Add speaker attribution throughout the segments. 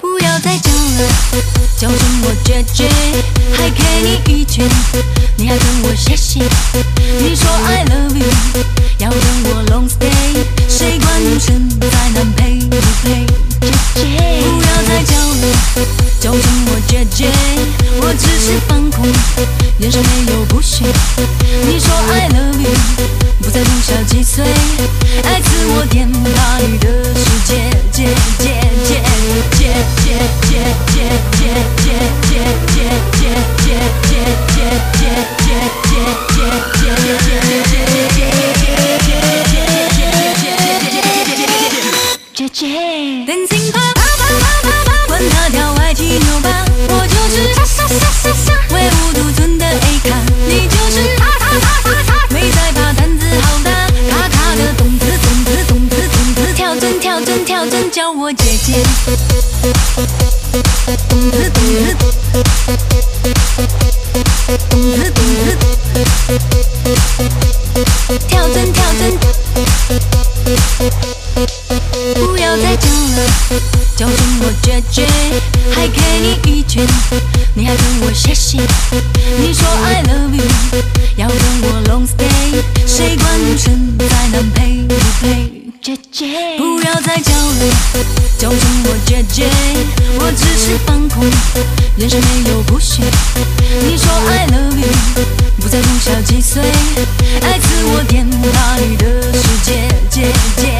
Speaker 1: 不要再讲了，叫声我姐姐，还给你一拳，你还跟我谢谢。你说 I love you，要跟我 long stay，谁管女生在南配不配？姐姐，不要再叫了，叫声我姐姐，我只是放空，眼神没有不屑。点把你的不要再叫了，叫声我姐姐，还给你一拳，你还跟我谢谢。你说 I love you，要跟我 long stay，谁管女生在南配不配？姐姐，不要再叫了，叫声我姐姐，我只是放空，眼神没有不屑。你说 I love you，不在乎小几岁，爱自我点，把你的世界，姐姐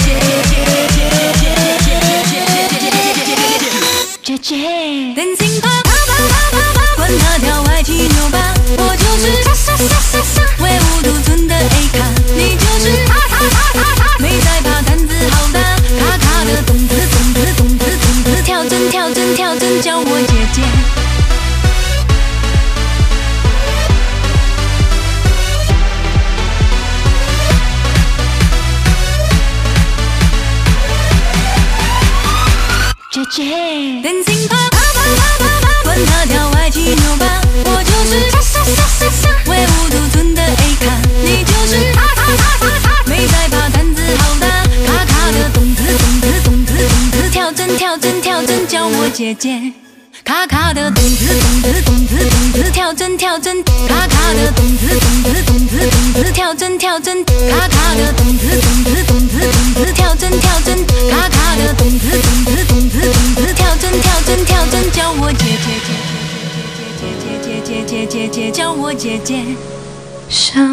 Speaker 1: 姐姐。卡卡的动子动子动子动子，跳针跳针，卡卡的动子动子动子动子，跳针跳针，卡卡的动子动子动子动子，跳针跳针，卡卡的动子动子动子动子，跳针跳针跳针，叫我姐姐姐姐姐姐姐姐姐姐叫我姐姐。上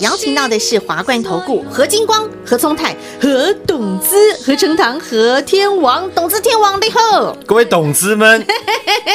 Speaker 2: 邀请到的是华冠投顾何金光、何聪泰、何董资、何成堂、何天王、董资天王，的后！
Speaker 3: 各位董子们，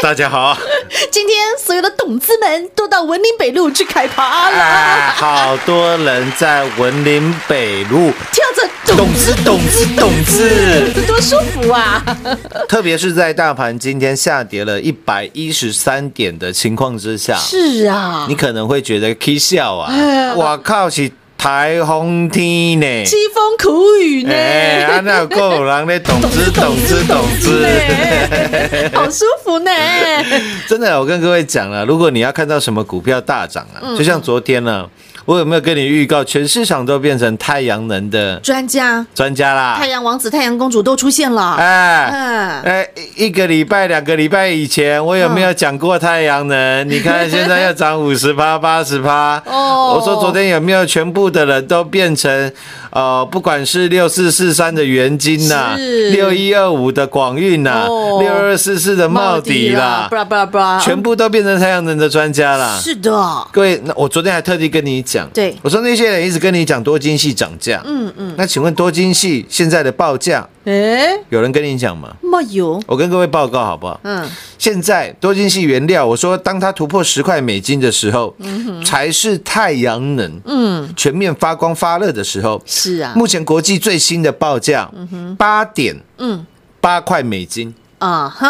Speaker 3: 大家好！
Speaker 2: 今天所有的董资们都到文林北路去开趴了，
Speaker 3: 哎，好多人在文林北路，
Speaker 2: 跳着
Speaker 3: 董子董子董子，
Speaker 2: 多舒服啊！
Speaker 3: 特别是在大盘今天下跌了一百一十三点的情况之下，
Speaker 2: 是啊
Speaker 3: 你，可能会觉得 K 笑啊
Speaker 2: 哎，
Speaker 3: 我靠是台风天呢。
Speaker 2: 凄风苦雨呢，
Speaker 3: 哎，啊，那有够有人咧懂之懂之懂之，
Speaker 2: 呢好舒服呢。
Speaker 3: 真的，我跟各位讲了，如果你要看到什么股票大涨啊，
Speaker 2: 嗯
Speaker 3: 就像昨天呢，我有没有跟你预告，全市场都变成太阳能的
Speaker 2: 专家、
Speaker 3: 专家啦
Speaker 2: 太？阳王子、太阳公主都出现了。
Speaker 3: 哎。
Speaker 2: 嗯，
Speaker 3: 哎，一个礼拜、两个礼拜以前，我有没有讲过太阳能？你看现在要涨五十趴、八十趴。
Speaker 2: 哦
Speaker 3: 我说昨天有没有全部的人都变成呃，不管是六四四三的元金呐、
Speaker 2: 是
Speaker 3: 六一二五的广运呐、
Speaker 2: 哦
Speaker 3: 六二四四的茂迪啦
Speaker 2: 布，拉布拉布拉，
Speaker 3: 全部都变成太阳能的专家啦。
Speaker 2: 是的，
Speaker 3: 各位，那我昨天还特地跟你讲，
Speaker 2: 对。
Speaker 3: 我说那些人一直跟你讲多晶系涨价，
Speaker 2: 嗯嗯，
Speaker 3: 那请问多晶系现在的报价，
Speaker 2: 哎，
Speaker 3: 有人跟你讲吗？
Speaker 2: 没有，
Speaker 3: 我跟各位报告好不好？
Speaker 2: 嗯，
Speaker 3: 现在多晶系原料，我说当它突破十块美金的时候，才是太阳能
Speaker 2: 嗯，
Speaker 3: 全面发光发热的时候。
Speaker 2: 是啊，
Speaker 3: 目前国际最新的报价八点
Speaker 2: 嗯。
Speaker 3: 八块美金，
Speaker 2: 啊哈，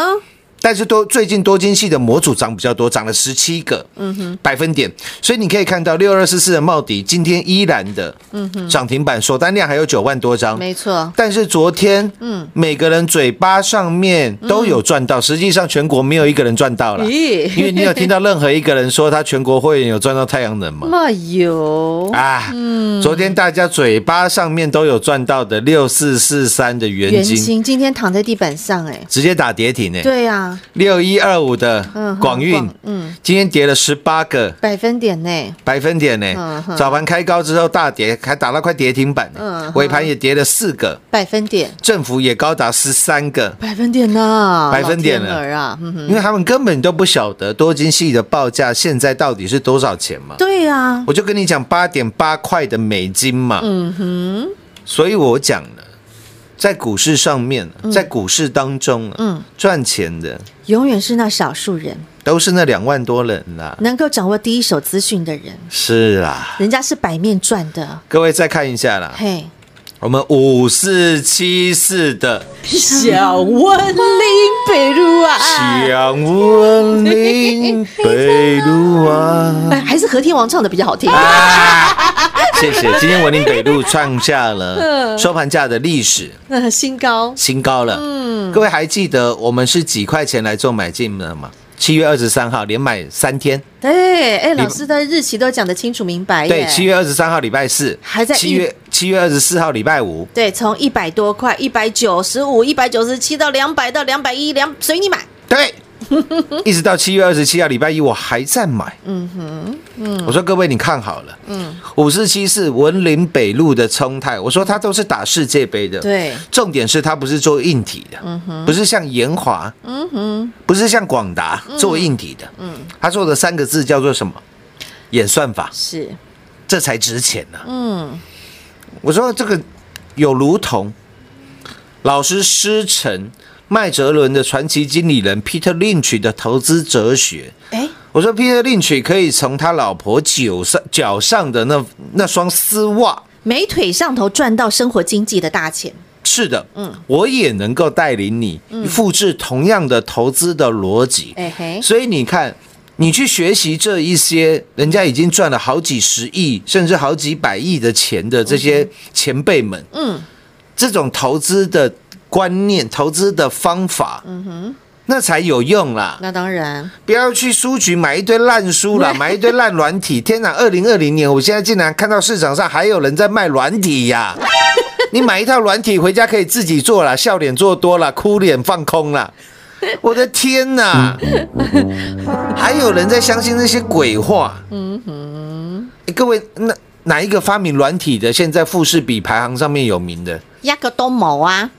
Speaker 3: 但是多最近多晶系的模组涨比较多，涨了十七个百分点，所以你可以看到六二四四的茂迪今天依然的涨停板，锁单量还有九万多张。
Speaker 2: 没错，
Speaker 3: 但是昨天，嗯，每个人嘴巴上面都有赚到，实际上全国没有一个人赚到了。
Speaker 2: 咦。
Speaker 3: 因为你有听到任何一个人说他全国会员有赚到太阳能吗？
Speaker 2: 没有，
Speaker 3: 啊，昨天大家嘴巴上面都有赚到的六四四三的元金，
Speaker 2: 元金今天躺在地板上，哎，
Speaker 3: 直接打跌停呢。
Speaker 2: 对啊，
Speaker 3: 六一二五的
Speaker 2: 嗯
Speaker 3: 广运，
Speaker 2: 嗯，
Speaker 3: 今天跌了十八个。
Speaker 2: 百分点呢，
Speaker 3: 百分点
Speaker 2: 嗯
Speaker 3: 呢。早盘开高之后大跌，还打到快跌停板呢。尾盘也跌了四个，
Speaker 2: 百分点，
Speaker 3: 振幅也高达十三个。
Speaker 2: 百分点呢，
Speaker 3: 百分点了因为他们根本都不晓得多晶系的报价现在到底是多少钱嘛。
Speaker 2: 对呀，
Speaker 3: 我就跟你讲八点八块的美金嘛。
Speaker 2: 嗯哼，
Speaker 3: 所以我讲了，在股市上面，在股市当中，
Speaker 2: 嗯。
Speaker 3: 赚钱的
Speaker 2: 永远是那少数人。
Speaker 3: 都是那两万多人啦。
Speaker 2: 能够掌握第一手资讯的人，
Speaker 3: 是啊，
Speaker 2: 人家是百面赚的，
Speaker 3: 各位再看一下啦，
Speaker 2: 嘿，
Speaker 3: 我们五四七四的
Speaker 2: 小温林北路啊，
Speaker 3: 小文林北路啊。
Speaker 2: 哎，还是和天王唱的比较好听。
Speaker 3: 啊，谢谢！今天文林北路创下了 收盘价的历史
Speaker 2: 呃，新高，
Speaker 3: 新高了。嗯，各位还记得我们是几块钱来做买进的吗？七月二十三号连买三天，
Speaker 2: 对，哎，老师的日期都讲得清楚明白耶。
Speaker 3: 对，七月二十三号礼拜四，
Speaker 2: 还在
Speaker 3: 七月七月二十四号礼拜五，
Speaker 2: 对，从一百多块，一百九十五、一百九十七到两百到两百一，两随你买。
Speaker 3: 对，一直到七月二十七号礼拜一，我还在买。嗯哼，嗯，我说各位你看好了，嗯，五四七是文林北路的冲泰，我说它都是打世界杯的，
Speaker 2: 对，
Speaker 3: 重点是它不是做硬体的，嗯哼。不是像延华，不是像广达做硬体的，嗯，他做的三个字叫做什么？演算法，
Speaker 2: 是，
Speaker 3: 这才值钱呢、
Speaker 2: 嗯，
Speaker 3: 我说这个有如同老师师承麦哲伦的传奇经理人 Peter Lynch 的投资哲学。
Speaker 2: 哎，
Speaker 3: 我说 Peter Lynch 可以从他老婆脚上脚上的那那双丝袜。
Speaker 2: 美腿上头赚到生活经济的大钱。
Speaker 3: 是的，嗯，我也能够带领你复制同样的投资的逻辑。
Speaker 2: 哎嘿，
Speaker 3: 所以你看，你去学习这一些人家已经赚了好几十亿，甚至好几百亿的钱的这些前辈们，
Speaker 2: 嗯，
Speaker 3: 这种投资的观念、投资的方法，嗯哼，那才有用啦。
Speaker 2: 那当然，
Speaker 3: 不要去书局买一堆烂书啦，买一堆烂软体。天哪，二零二零年，我现在竟然看到市场上还有人在卖软体呀！你买一套软体回家可以自己做啦，笑脸做多了，哭脸放空啦。我的天哪！还有人在相信那些鬼话。嗯哼，各位，那哪一个发明软体的，现在富士比排行上面有名的？
Speaker 2: 压个都某啊。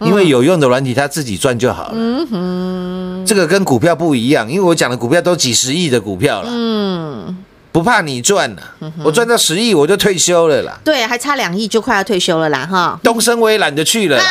Speaker 3: 因为有用的软体，他自己赚就好了。嗯哼，这个跟股票不一样，因为我讲的股票都几十亿的股票了。
Speaker 2: 嗯，
Speaker 3: 不怕你赚了，我赚到十亿我就退休了啦。
Speaker 2: 对，还差两亿就快要退休了啦，哈。
Speaker 3: 东升我也懒得去了啦，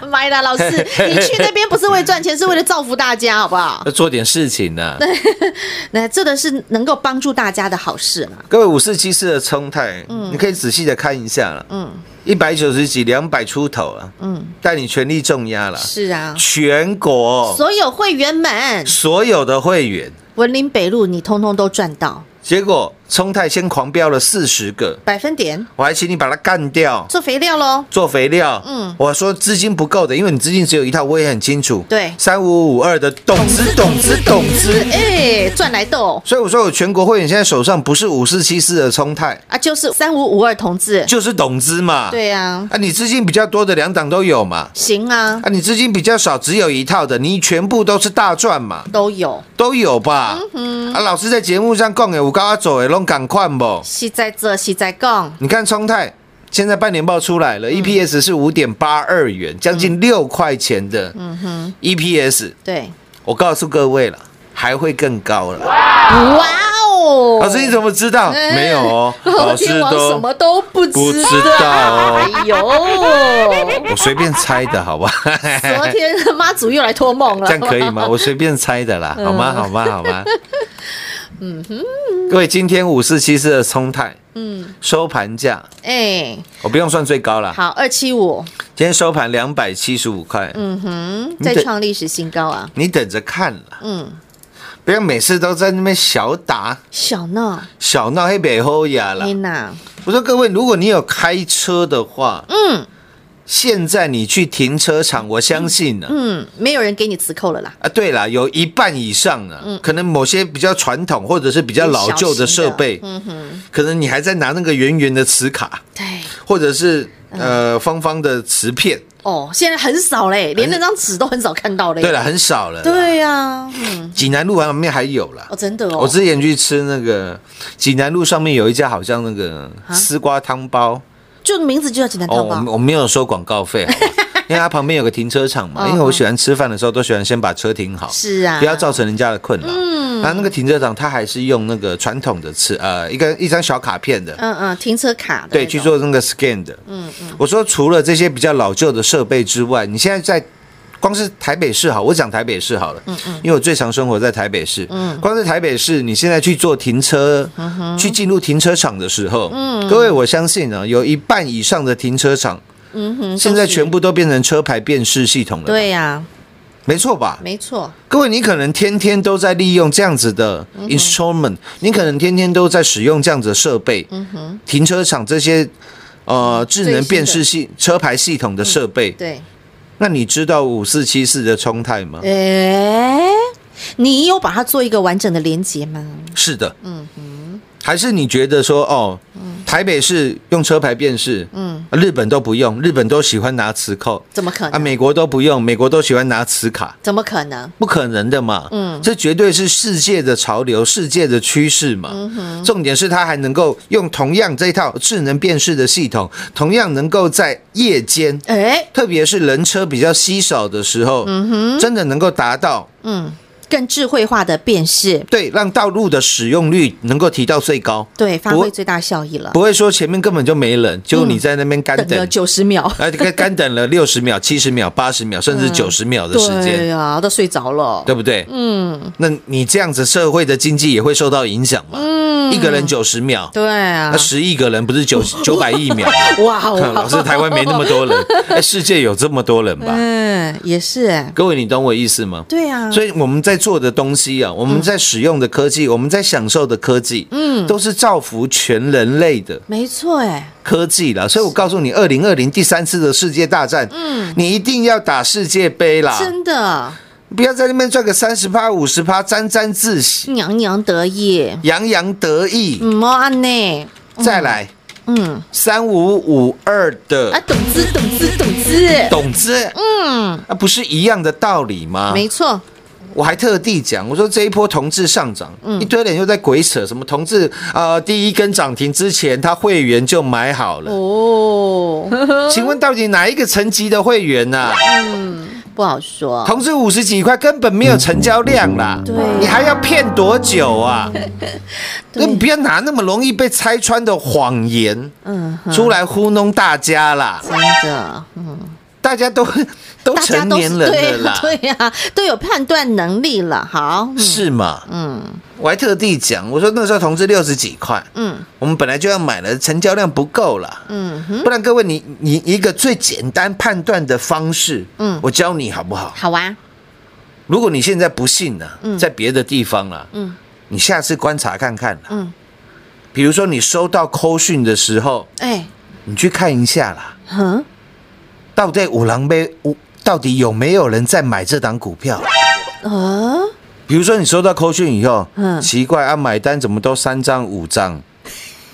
Speaker 2: 妈的，老师，你去那边不是为赚钱，是为了造福大家，好不好？
Speaker 3: 要 做点事情呢。
Speaker 2: 那这个是能够帮助大家的好事嘛。
Speaker 3: 各位五四七四的冲泰，你可以仔细的看一下了。
Speaker 2: 嗯，
Speaker 3: 一百九十几、两百出头啊。嗯，带你全力重压了。
Speaker 2: 是啊，
Speaker 3: 全国
Speaker 2: 所有会员们，
Speaker 3: 所有的会员，
Speaker 2: 文林北路你通通都赚到。
Speaker 3: 结果聪泰先狂飙了四十个，
Speaker 2: 百分点
Speaker 3: 我还请你把它干掉。
Speaker 2: 做肥料喽。
Speaker 3: 做肥料，
Speaker 2: 嗯
Speaker 3: 我说资金不够的，因为你资金只有一套，我也很清楚。
Speaker 2: 对
Speaker 3: 三五五二的董资，董资，董资。
Speaker 2: 哎，赚来豆
Speaker 3: 所以我说，我全国会员现在手上不是五四七四的冲泰，
Speaker 2: 啊，就是三五五二同志。
Speaker 3: 就是董资嘛。
Speaker 2: 对呀，
Speaker 3: 啊，你资金比较多的两档都有嘛。
Speaker 2: 行啊，
Speaker 3: 啊，你资金比较少，只有一套的，你全部都是大赚嘛，
Speaker 2: 都有。
Speaker 3: 都有吧？
Speaker 2: 嗯
Speaker 3: 啊，老师在节目上讲给，我告他走的，拢赶快不？
Speaker 2: 是在这，是在讲。
Speaker 3: 你看聪泰现在半年报出来
Speaker 2: 嗯
Speaker 3: 了、e p s 是五点八二元，将近六块钱的 EPS，
Speaker 2: 对，
Speaker 3: 我告诉各位了，还会更高了。
Speaker 2: 哇哦！
Speaker 3: 老师你怎么知道？
Speaker 2: 哎
Speaker 3: 没有哦，
Speaker 2: 老师我什么都不知
Speaker 3: 不知
Speaker 2: 道。
Speaker 3: 道哦
Speaker 2: 哎呦，
Speaker 3: 我随便猜的好吧？
Speaker 2: 昨天妈祖又来托梦了，
Speaker 3: 这样可以吗？我随便猜的啦，好吗？好吗？好吗？嗯哼，各位，今天五四七四的冲泰，嗯，收盘价。
Speaker 2: 哎，
Speaker 3: 我不用算最高了，
Speaker 2: 好，二七五，
Speaker 3: 今天收盘两百七十五块，
Speaker 2: 嗯哼，再创历史新高啊！
Speaker 3: 你等着看了，
Speaker 2: 嗯，
Speaker 3: 不要每次都在那边小打。
Speaker 2: 小闹，
Speaker 3: 小闹黑北后呀啦。
Speaker 2: 天。哪，
Speaker 3: 我说各位，如果你有开车的话，
Speaker 2: 嗯
Speaker 3: 现在你去停车场，我相信呢、
Speaker 2: 嗯，没有人给你磁扣了啦。
Speaker 3: 啊，对啦，有一半以上呢，可能某些比较传统或者是比较老旧的设备，
Speaker 2: 嗯哼，
Speaker 3: 可能你还在拿那个圆圆的磁卡，
Speaker 2: 对，
Speaker 3: 或者是呃方方的磁片，
Speaker 2: 哦，现在很少嘞，连那张纸都很少看到嘞。
Speaker 3: 对了，很少了。，
Speaker 2: 对呀，嗯，
Speaker 3: 济南路旁边还有啦。
Speaker 2: 哦，真的哦，
Speaker 3: 我之前去吃那个济南路上面有一家好像那个丝瓜汤包，
Speaker 2: 就名字就叫简单
Speaker 3: 哦，
Speaker 2: 汤包。
Speaker 3: 我我没有收广告费，因为它旁边有个停车场嘛，
Speaker 2: 嗯
Speaker 3: 因为我喜欢吃饭的时候都喜欢先把车停好，
Speaker 2: 是啊
Speaker 3: 不要造成人家的困扰。嗯，那那个停车场它还是用那个传统的车呃一个一张小卡片的，
Speaker 2: 嗯嗯，停车卡的
Speaker 3: 对，去做那个 scan 的。嗯嗯，我说除了这些比较老旧的设备之外，你现在在。光是台北市好，我讲台北市好了，嗯嗯，因为我最常生活在台北市，嗯，光是台北市，你现在去做停车，去进入停车场的时候，嗯，各位，我相信呢，有一半以上的停车场，
Speaker 2: 嗯哼，
Speaker 3: 现在全部都变成车牌辨识系统了，，
Speaker 2: 对呀，
Speaker 3: 没错吧？
Speaker 2: 没错，
Speaker 3: 各位，你可能天天都在利用这样子的
Speaker 2: 嗯
Speaker 3: instrument，、你可能天天都在使用这样子的设备，
Speaker 2: 嗯哼，
Speaker 3: 停车场这些呃智能辨识系车牌系统的设备，
Speaker 2: 对，
Speaker 3: 那你知道五四七四的冲泰吗？
Speaker 2: 哎，你有把它做一个完整的连接吗？
Speaker 3: 是的，嗯哼还是你觉得说哦，台北市用车牌辨识，嗯，日本都不用，日本都喜欢拿磁扣啊，
Speaker 2: 怎么可能啊？
Speaker 3: 美国都不用，美国都喜欢拿磁卡。
Speaker 2: 怎么可能？
Speaker 3: 不可能的嘛，嗯，这绝对是世界的潮流，世界的趋势嘛。重点是它还能够用同样这套智能辨识的系统，同样能够在夜间，
Speaker 2: 哎，
Speaker 3: 特别是人车比较稀少的时候，真的能够达到
Speaker 2: 嗯，更智慧化的辨识，
Speaker 3: 对让道路的使用率能够提到最高，
Speaker 2: 对，发挥最大效益了。
Speaker 3: 不会说前面根本就没人，就你在那边干等。
Speaker 2: 九十秒，
Speaker 3: 哎，干干等了六十秒、七十秒、八十秒，甚至九十秒的时
Speaker 2: 对
Speaker 3: 间，
Speaker 2: 呀，都睡着了。
Speaker 3: 对不对？
Speaker 2: 嗯
Speaker 3: 那你这样子，社会的经济也会受到影响嘛？
Speaker 2: 嗯，
Speaker 3: 一个人九十秒，
Speaker 2: 对啊
Speaker 3: 那，十亿个人不是九 九百亿秒吗？
Speaker 2: 哇哦，
Speaker 3: 老师，台湾没那么多人，哎，世界有这么多人吧？
Speaker 2: 嗯，也是哎，
Speaker 3: 各位，你懂我意思吗？
Speaker 2: 对啊，
Speaker 3: 所以我们在做的东西啊，我们在使用的科技，我们在享受的科技，嗯，都是造福全人类的
Speaker 2: 没错哎，
Speaker 3: 科技啦。所以我告诉你，二零二零第三次的世界大战，嗯，你一定要打世界杯啦，
Speaker 2: 真的。
Speaker 3: 不要在那边赚个三十趴、五十趴，沾沾自喜，
Speaker 2: 洋洋得意，
Speaker 3: 洋洋得意。
Speaker 2: 嗯，莫安呢，
Speaker 3: 再来。
Speaker 2: 嗯，
Speaker 3: 三五五二的。
Speaker 2: 啊
Speaker 3: 的，
Speaker 2: 懂资懂资懂资，
Speaker 3: 董子，
Speaker 2: 嗯，
Speaker 3: 啊，不是一样的道理吗？
Speaker 2: 没错，
Speaker 3: 我还特地讲，我说这一波同志上涨，
Speaker 2: 嗯。
Speaker 3: 一堆人又在鬼扯什么同志呃第一根涨停之前，他会员就买好了。
Speaker 2: 哦，
Speaker 3: 请问到底哪一个层级的会员呐、
Speaker 2: 不好说，
Speaker 3: 同志五十几块根本没有成交量啦，
Speaker 2: 对
Speaker 3: 你还要骗多久啊？
Speaker 2: 那
Speaker 3: 你不要拿那么容易被拆穿的谎言
Speaker 2: 嗯，
Speaker 3: 出来糊弄大家啦，
Speaker 2: 真的，嗯，
Speaker 3: 大家都 都成年人了啦，
Speaker 2: 对呀，都有判断能力了，好，嗯。
Speaker 3: 是吗？
Speaker 2: 嗯。
Speaker 3: 我还特地讲，我说那时候同志六十几块，
Speaker 2: 嗯。
Speaker 3: 我们本来就要买了，成交量不够了。
Speaker 2: 嗯哼，
Speaker 3: 不然各位，你你一个最简单判断的方式，
Speaker 2: 嗯。
Speaker 3: 我教你好不好？
Speaker 2: 好啊，
Speaker 3: 如果你现在不信呢、
Speaker 2: 嗯。
Speaker 3: 在别的地方了，
Speaker 2: 嗯。
Speaker 3: 你下次观察看看啦。
Speaker 2: 嗯。
Speaker 3: 比如说你收到扣讯的时候，
Speaker 2: 哎，
Speaker 3: 你去看一下啦，
Speaker 2: 哼，
Speaker 3: 到底五郎杯五到底有没有人在买这档股票？
Speaker 2: 啊，
Speaker 3: 比如说你收到扣讯以后，
Speaker 2: 嗯。
Speaker 3: 奇怪啊，买单怎么都三张五张？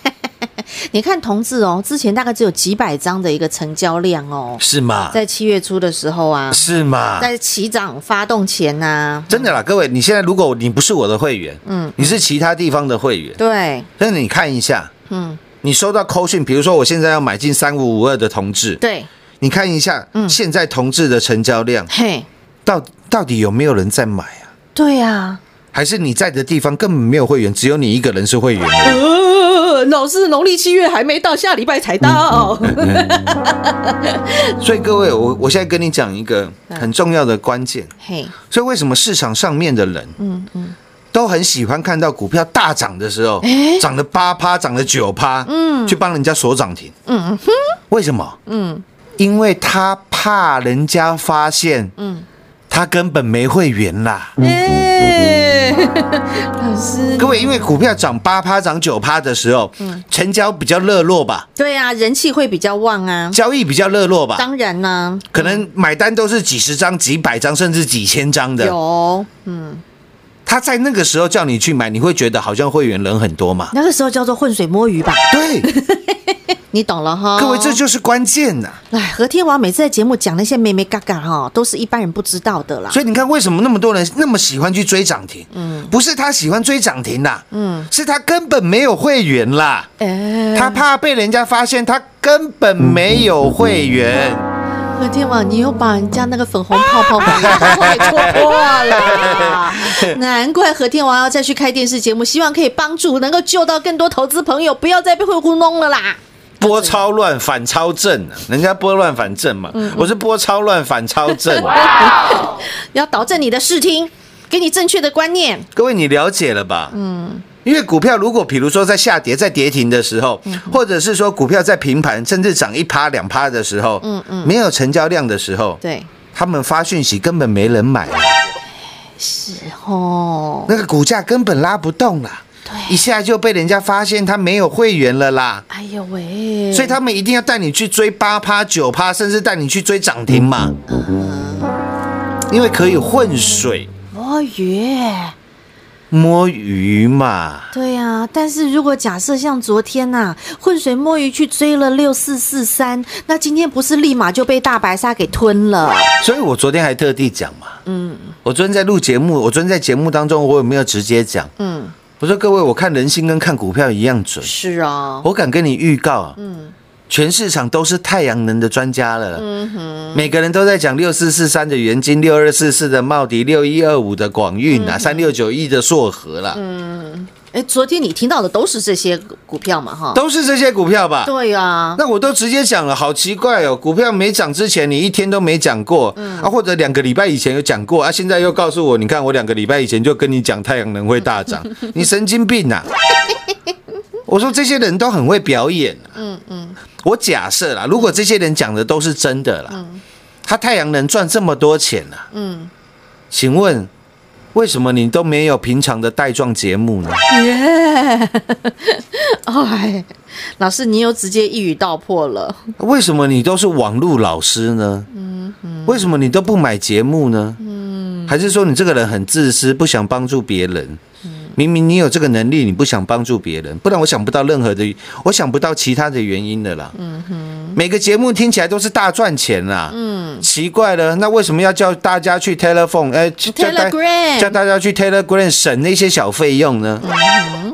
Speaker 2: 你看同志哦，之前大概只有几百张的一个成交量哦，
Speaker 3: 是吗？
Speaker 2: 在七月初的时候啊，
Speaker 3: 是吗？
Speaker 2: 在起涨发动前呐、
Speaker 3: 真的啦，各位，你现在如果你不是我的会员，
Speaker 2: 嗯，
Speaker 3: 你是其他地方的会员，
Speaker 2: 对，
Speaker 3: 那你看一下，
Speaker 2: 嗯，
Speaker 3: 你收到扣讯，比如说我现在要买进三五五二的同志，
Speaker 2: 对，
Speaker 3: 你看一下，
Speaker 2: 嗯。
Speaker 3: 现在同志的成交量
Speaker 2: 嘿，
Speaker 3: 到到底有没有人在买啊？
Speaker 2: 对啊，
Speaker 3: 还是你在的地方根本没有会员，只有你一个人是会员？
Speaker 2: 呃，老师，农历七月还没到，下礼拜才到。
Speaker 3: 所以各位，我我现在跟你讲一个很重要的关键。
Speaker 2: 嘿，
Speaker 3: 所以为什么市场上面的人，嗯嗯，都很喜欢看到股票大涨的时候，涨了八趴，涨了九趴，嗯，去帮人家锁涨停，嗯嗯，为什么？嗯，因为他怕人家发现，嗯，他根本没会员啦。
Speaker 2: 哎，老师，
Speaker 3: 各位，因为股票涨八趴、涨九趴的时候，嗯。成交比较热络吧，
Speaker 2: 对啊，人气会比较旺啊。
Speaker 3: 交易比较热络吧，
Speaker 2: 当然啦、
Speaker 3: 可能买单都是几十张、几百张，甚至几千张的。
Speaker 2: 有。嗯。
Speaker 3: 他在那个时候叫你去买，你会觉得好像会员人很多嘛？
Speaker 2: 那个时候叫做浑水摸鱼吧，
Speaker 3: 对，
Speaker 2: 你懂了哈。
Speaker 3: 各位，这就是关键呐、
Speaker 2: 哎，何天王每次在节目讲那些妹妹嘎嘎哈，都是一般人不知道的啦。
Speaker 3: 所以你看，为什么那么多人那么喜欢去追涨停？嗯，不是他喜欢追涨停啦，嗯，是他根本没有会员啦，
Speaker 2: 哎，
Speaker 3: 他怕被人家发现他根本没有会员。
Speaker 2: 何天王，你又把人家那个粉红泡泡把泡泡给戳破了，难怪何天王要再去开电视节目，希望可以帮助能够救到更多投资朋友，不要再被会糊弄了啦。
Speaker 3: 波超乱反超正啊，人家波乱反正嘛，我是波超乱反超正。
Speaker 2: 要导正你的视听，给你正确的观念。
Speaker 3: 各位，你了解了吧？嗯，因为股票如果比如说在下跌、在跌停的时候，或者是说股票在平盘甚至涨一趴、两趴的时候，嗯嗯，没有成交量的时候，
Speaker 2: 对，
Speaker 3: 他们发讯息根本没人买，
Speaker 2: 是哦，
Speaker 3: 那个股价根本拉不动啦，一下就被人家发现他没有会员了啦。
Speaker 2: 哎呦喂，
Speaker 3: 所以他们一定要带你去追八趴、九趴，甚至带你去追涨停嘛，因为可以混水
Speaker 2: 摸鱼。
Speaker 3: 摸鱼嘛。
Speaker 2: 对呀、但是如果假设像昨天呐、浑水摸鱼去追了六四四三，那今天不是立马就被大白鲨给吞了？
Speaker 3: 所以我昨天还特地讲嘛，嗯，我昨天在录节目，我昨天在节目当中，我有没有直接讲？
Speaker 2: 嗯，
Speaker 3: 我说各位，我看人心跟看股票一样准，
Speaker 2: 是啊，
Speaker 3: 我敢跟你预告啊，嗯，全市场都是太阳能的专家了，嗯哼，每个人都在讲六四四三的元金，六二四四的茂迪，六一二五的广运啊，三六九一的硕和啦，
Speaker 2: 哎，昨天你听到的都是这些股票嘛？哈，
Speaker 3: 都是这些股票吧？
Speaker 2: 对呀、
Speaker 3: 那我都直接讲了，好奇怪哦！股票没涨之前，你一天都没讲过、啊，或者两个礼拜以前有讲过啊，现在又告诉我，你看我两个礼拜以前就跟你讲太阳能会大涨，你神经病啊！我说这些人都很会表演、啊，嗯嗯，我假设啦，如果这些人讲的都是真的啦，他太阳能赚这么多钱啦，嗯，请问为什么你都没有平常的带状节目呢？
Speaker 2: 耶！哎，老师，你又直接一语道破了。
Speaker 3: 为什么你都是网络老师呢？为什么你都不买节目呢？还是说你这个人很自私，不想帮助别人？明明你有这个能力，你不想帮助别人，不然我想不到任何的，我想不到其他的原因的啦。嗯哼每个节目听起来都是大赚钱啦。嗯，奇怪了，那为什么要叫大家去 Telephone？哎、叫大
Speaker 2: Telegram
Speaker 3: 叫大家去 Telegram 省那些小费用呢？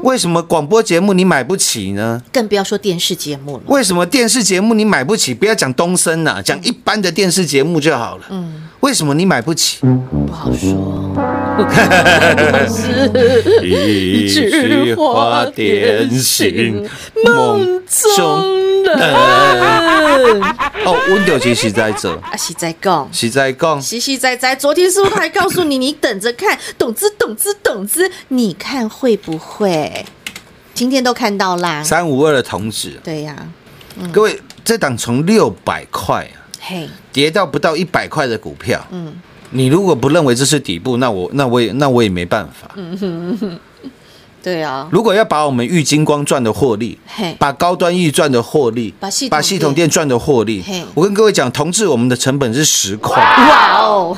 Speaker 3: 为什么广播节目你买不起呢？
Speaker 2: 更不要说电视节目了。
Speaker 3: 为什么电视节目你买不起？不要讲东森呐、讲一般的电视节目就好了。嗯，为什么你买不起？
Speaker 2: 不好说。
Speaker 3: 一
Speaker 2: 枝花点醒梦中人。
Speaker 3: 哦，温度其实在这，
Speaker 2: 啊，是在讲，
Speaker 3: 是在讲，
Speaker 2: 实实在在。昨天是不是还告诉你，你等着看，懂之懂之懂之，你看会不会？今天都看到啦。
Speaker 3: 三五二的同志，
Speaker 2: 对呀、
Speaker 3: 各位，这档从六百块啊
Speaker 2: 嘿，
Speaker 3: 跌到不到一百块的股票，嗯，你如果不认为这是底部，那我那我也那我也没办法。
Speaker 2: 对啊，
Speaker 3: 如果要把我们玉金光赚的获利，把高端玉赚的获利，
Speaker 2: 把系统
Speaker 3: 把系统店赚的获利，我跟各位讲，同志我们的成本是十块。
Speaker 2: 哇哦，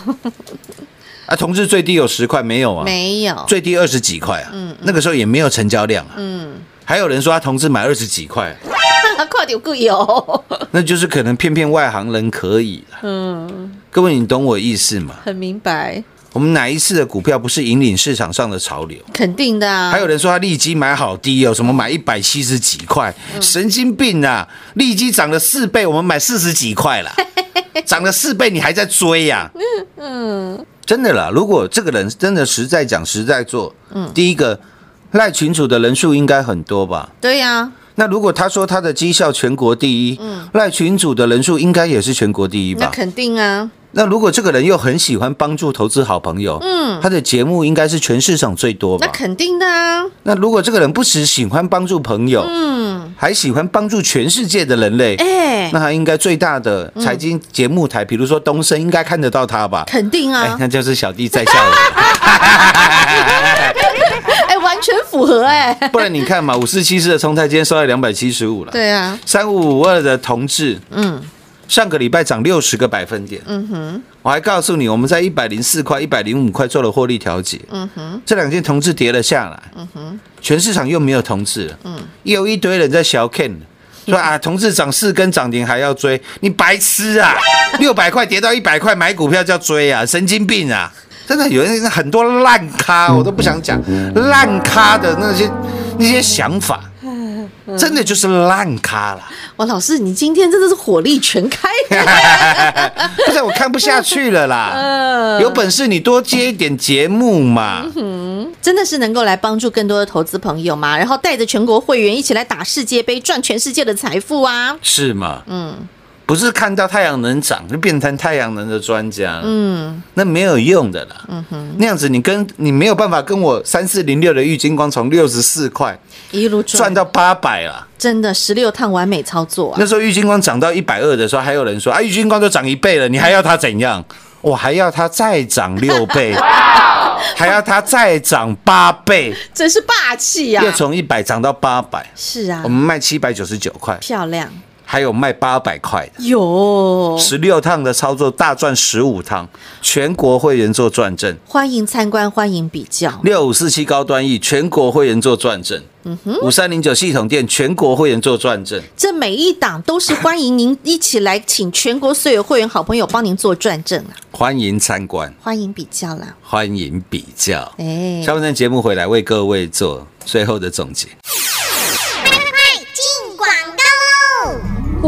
Speaker 3: 啊，同志最低有十块没有啊？
Speaker 2: 没有，
Speaker 3: 最低二十几块啊，嗯那个时候也没有成交量啊。
Speaker 2: 嗯，
Speaker 3: 还有人说他同志买二十几块，那就是可能骗骗外行人可以啦。
Speaker 2: 嗯，
Speaker 3: 各位，你懂我意思吗？
Speaker 2: 很明白，
Speaker 3: 我们哪一次的股票不是引领市场上的潮流？
Speaker 2: 肯定的啊，
Speaker 3: 还有人说他利基买好低哦，什么买一百七十几块，神经病啊！利基涨了四倍，我们买四十几块啦，涨了四倍你还在追呀、嗯，真的啦，如果这个人真的实在讲实在做，嗯，第一个赖群主的人数应该很多吧？
Speaker 2: 对呀，
Speaker 3: 那如果他说他的绩效全国第一，嗯赖群主的人数应该也是全国第一吧？
Speaker 2: 那肯定啊，
Speaker 3: 那如果这个人又很喜欢帮助投资好朋友，嗯，他的节目应该是全市场最多吧
Speaker 2: 那？肯定的啊，
Speaker 3: 那如果这个人不只喜欢帮助朋友，
Speaker 2: 嗯，
Speaker 3: 还喜欢帮助全世界的人类，
Speaker 2: 哎
Speaker 3: 那，他应该最大的财经节目台，比如说东升，应该看得到他吧？
Speaker 2: 肯定啊，，
Speaker 3: 哎那就是小弟在笑了。
Speaker 2: 全符合哎，
Speaker 3: 不然你看嘛，五四七四的冲泰今天收在两百七十五了，
Speaker 2: 对啊，
Speaker 3: 三五五二的同志
Speaker 2: 嗯。
Speaker 3: 上个礼拜涨六十个百分点，
Speaker 2: 嗯哼，
Speaker 3: 我还告诉你，我们在一百零四块、一百零五块做了获利调节，
Speaker 2: 嗯哼，
Speaker 3: 这两件同志跌了下来，
Speaker 2: 嗯哼，
Speaker 3: 全市场又没有同志了，嗯，又有一堆人在小 Ken。说啊，同志涨四根涨停还要追，你白痴啊！六百块跌到一百块买股票叫追啊，神经病啊！真的有人很多烂咖，我都不想讲烂咖的那些那些想法，真的就是烂咖了。
Speaker 2: 哇，老师，你今天真的是火力全开，
Speaker 3: 不是我看不下去了啦，
Speaker 2: 嗯
Speaker 3: 有本事你多接一点节目嘛。
Speaker 2: 真的是能够来帮助更多的投资朋友嘛，然后带着全国会员一起来打世界杯，赚全世界的财富啊！
Speaker 3: 是吗？
Speaker 2: 嗯
Speaker 3: 不是看到太阳能涨就变成太阳能的专家，
Speaker 2: 嗯，
Speaker 3: 那没有用的啦。嗯哼那样子你跟你没有办法跟我三四零六的玉金光从六十四块
Speaker 2: 一路
Speaker 3: 赚到八百了。
Speaker 2: 真的十六趟完美操作啊！
Speaker 3: 那时候玉金光涨到一百二的时候，还有人说啊，玉金光都涨一倍了，你还要它怎样？我还要它再涨六倍，还要它再涨八倍，
Speaker 2: 真是霸气啊
Speaker 3: 又！从一百涨到八百。
Speaker 2: 是啊
Speaker 3: 我，们卖七百九十九块，
Speaker 2: 漂亮
Speaker 3: 还有卖八百块的，
Speaker 2: 有，
Speaker 3: 十六趟的操作大赚十五趟，全国会员做转正，
Speaker 2: 欢迎参观，欢迎比较。
Speaker 3: 六五四七高端 E 全国会员做转正，五三零九系统店全国会员做转正，
Speaker 2: 这每一档都是欢迎您一起来，请全国所有会员好朋友帮您做转正啊，
Speaker 3: 欢迎参观，
Speaker 2: 欢迎比较啦。
Speaker 3: 欢迎比较。
Speaker 2: 哎，
Speaker 3: 下半段节目回来为各位做最后的总结。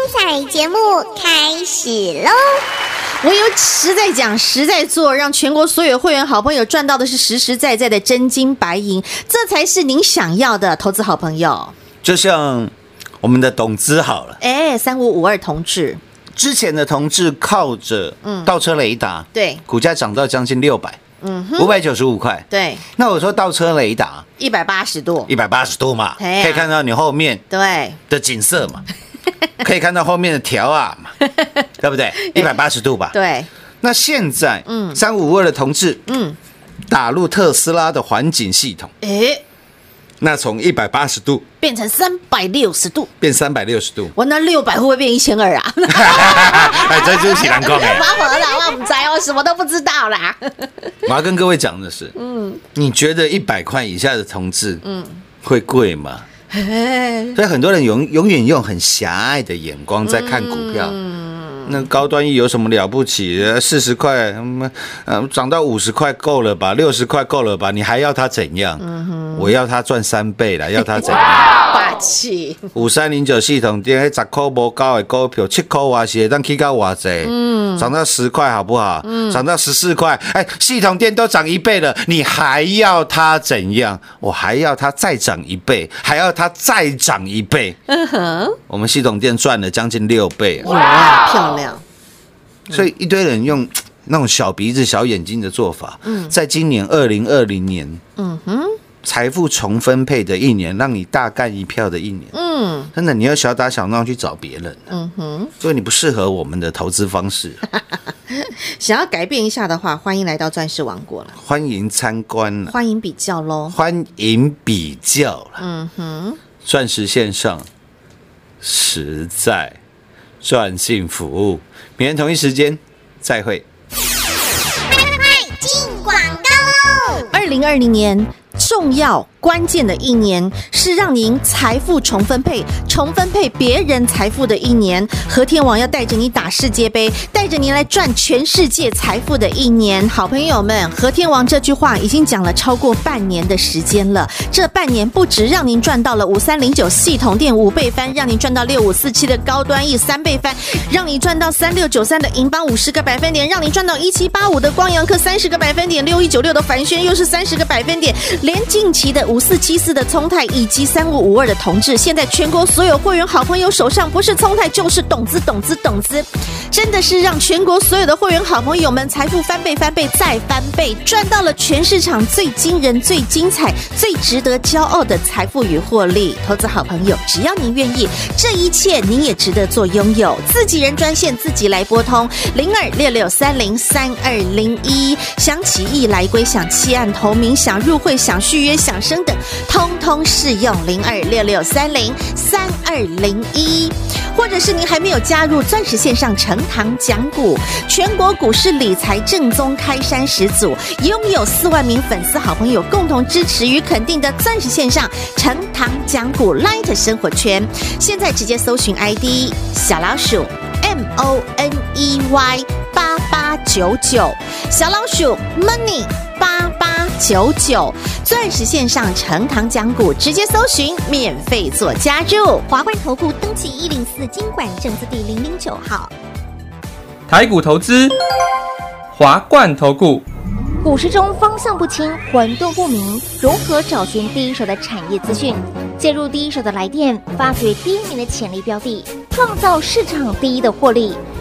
Speaker 4: 精彩节目开始喽！
Speaker 2: 我有实在讲，实在做，让全国所有会员好朋友赚到的是实实在在的真金白银，这才是您想要的投资好朋友。
Speaker 3: 就像我们的董资好了，
Speaker 2: 哎，三五五二同志，
Speaker 3: 之前的同志靠着倒车雷达，
Speaker 2: 对。
Speaker 3: 股价涨到将近六百，
Speaker 2: 嗯
Speaker 3: 五百九十五块。
Speaker 2: 对，
Speaker 3: 那我说倒车雷达
Speaker 2: 一百八十度，
Speaker 3: 一百八十度嘛，可以看到你后面
Speaker 2: 对，
Speaker 3: 的景色嘛，可以看到后面的条啊嘛，对不对？一百八十度吧。
Speaker 2: 对，
Speaker 3: 那现在，
Speaker 2: 嗯
Speaker 3: 嗯，三五二的同志
Speaker 2: 嗯，
Speaker 3: 打入特斯拉的环境系统，
Speaker 2: 哎，
Speaker 3: 那从一百八十度
Speaker 2: 变成三百六十度，
Speaker 3: 变三百六十度，
Speaker 2: 我那六百会不会变一千二啊？
Speaker 3: 哎，这就是喜兰讲哎。
Speaker 2: 麻烦了，我不知道，我什么都不知道啦。
Speaker 3: 我要跟各位讲的是，嗯，你觉得一百块以下的同志，嗯，会贵吗？
Speaker 2: 哎，
Speaker 3: 所以很多人永永远用很狭隘的眼光在看股票。那高端一有什么了不起？四十块，嗯，呃，涨到五十块够了吧？六十块够了吧？你还要它怎样？我要它赚三倍了，要它怎样？
Speaker 2: 霸气，
Speaker 3: 五三零九系统店，迄十块无高的股票，七块外是当起到偌济，嗯，涨到十块好不好？嗯，涨到十四块，哎，系统店都涨一倍了，你还要它怎样？我还要它再涨一倍，还要它再涨一倍。
Speaker 2: 嗯哼，
Speaker 3: 我们系统店赚了将近六倍，
Speaker 2: 哇，漂亮，
Speaker 3: 所以一堆人用那种小鼻子小眼睛的做法，在今年二零二零年，
Speaker 2: 嗯哼，
Speaker 3: 财富重分配的一年，让你大干一票的一年，
Speaker 2: 嗯。
Speaker 3: 真的你要小打小闹去找别人，
Speaker 2: 嗯哼，
Speaker 3: 所以你不适合我们的投资方式，
Speaker 2: 想要改变一下的话，欢迎来到钻石王国了，
Speaker 3: 欢迎参观了，
Speaker 2: 欢迎比较喽。
Speaker 3: 欢迎比较了，
Speaker 2: 嗯哼，
Speaker 3: 钻石线上实在赚幸福，明天同一时间再会。
Speaker 4: 快进广告喽！
Speaker 2: 二零二零年重要关键的一年，是让您财富重分配、重分配别人财富的一年。和天王要带着你打世界杯，带着您来赚全世界财富的一年。好朋友们，和天王这句话已经讲了超过半年的时间了。这半年不止让您赚到了五三零九系统店五倍翻，让您赚到六五四七的高端 E 三倍翻，让你赚到三六九三的银邦五十个百分点，让你赚到一七八五的光阳科三十个百分点，六一九六的凡轩又是三十个百分点，连近期的五四七四的聪泰以及三五五二的同志，现在全国所有会员好朋友手上不是聪泰就是董子董子董子，真的是让全国所有的会员好朋友们财富翻倍翻倍再翻倍，赚到了全市场最惊人、最精彩、最值得骄傲的财富与获利。投资好朋友，只要您愿意，这一切您也值得做拥有。自己人专线自己来拨通零二六六三零三二零一，想起意来归，想弃暗投明，想入会，想续约，想升等，通通适用零二六六三零三二零一。或者是您还没有加入钻石线上成堂讲股，全国股市理财正宗开山始祖，拥有四万名粉丝好朋友共同支持与肯定的钻石线上成堂讲股 Light 生活圈，现在直接搜寻 ID 小老鼠 M O N E Y 八八九九，小老鼠 Money 九九，钻石线上成堂讲股，直接搜寻免费做加入。
Speaker 4: 华冠投顾登记一零四经管证字第零零九号。
Speaker 5: 台股投资，华冠投顾。
Speaker 4: 股市中方向不清、混沌不明，如何找寻第一手的产业资讯？介入第一手的来电，发掘第一名的潜力标的，创造市场第一的获利。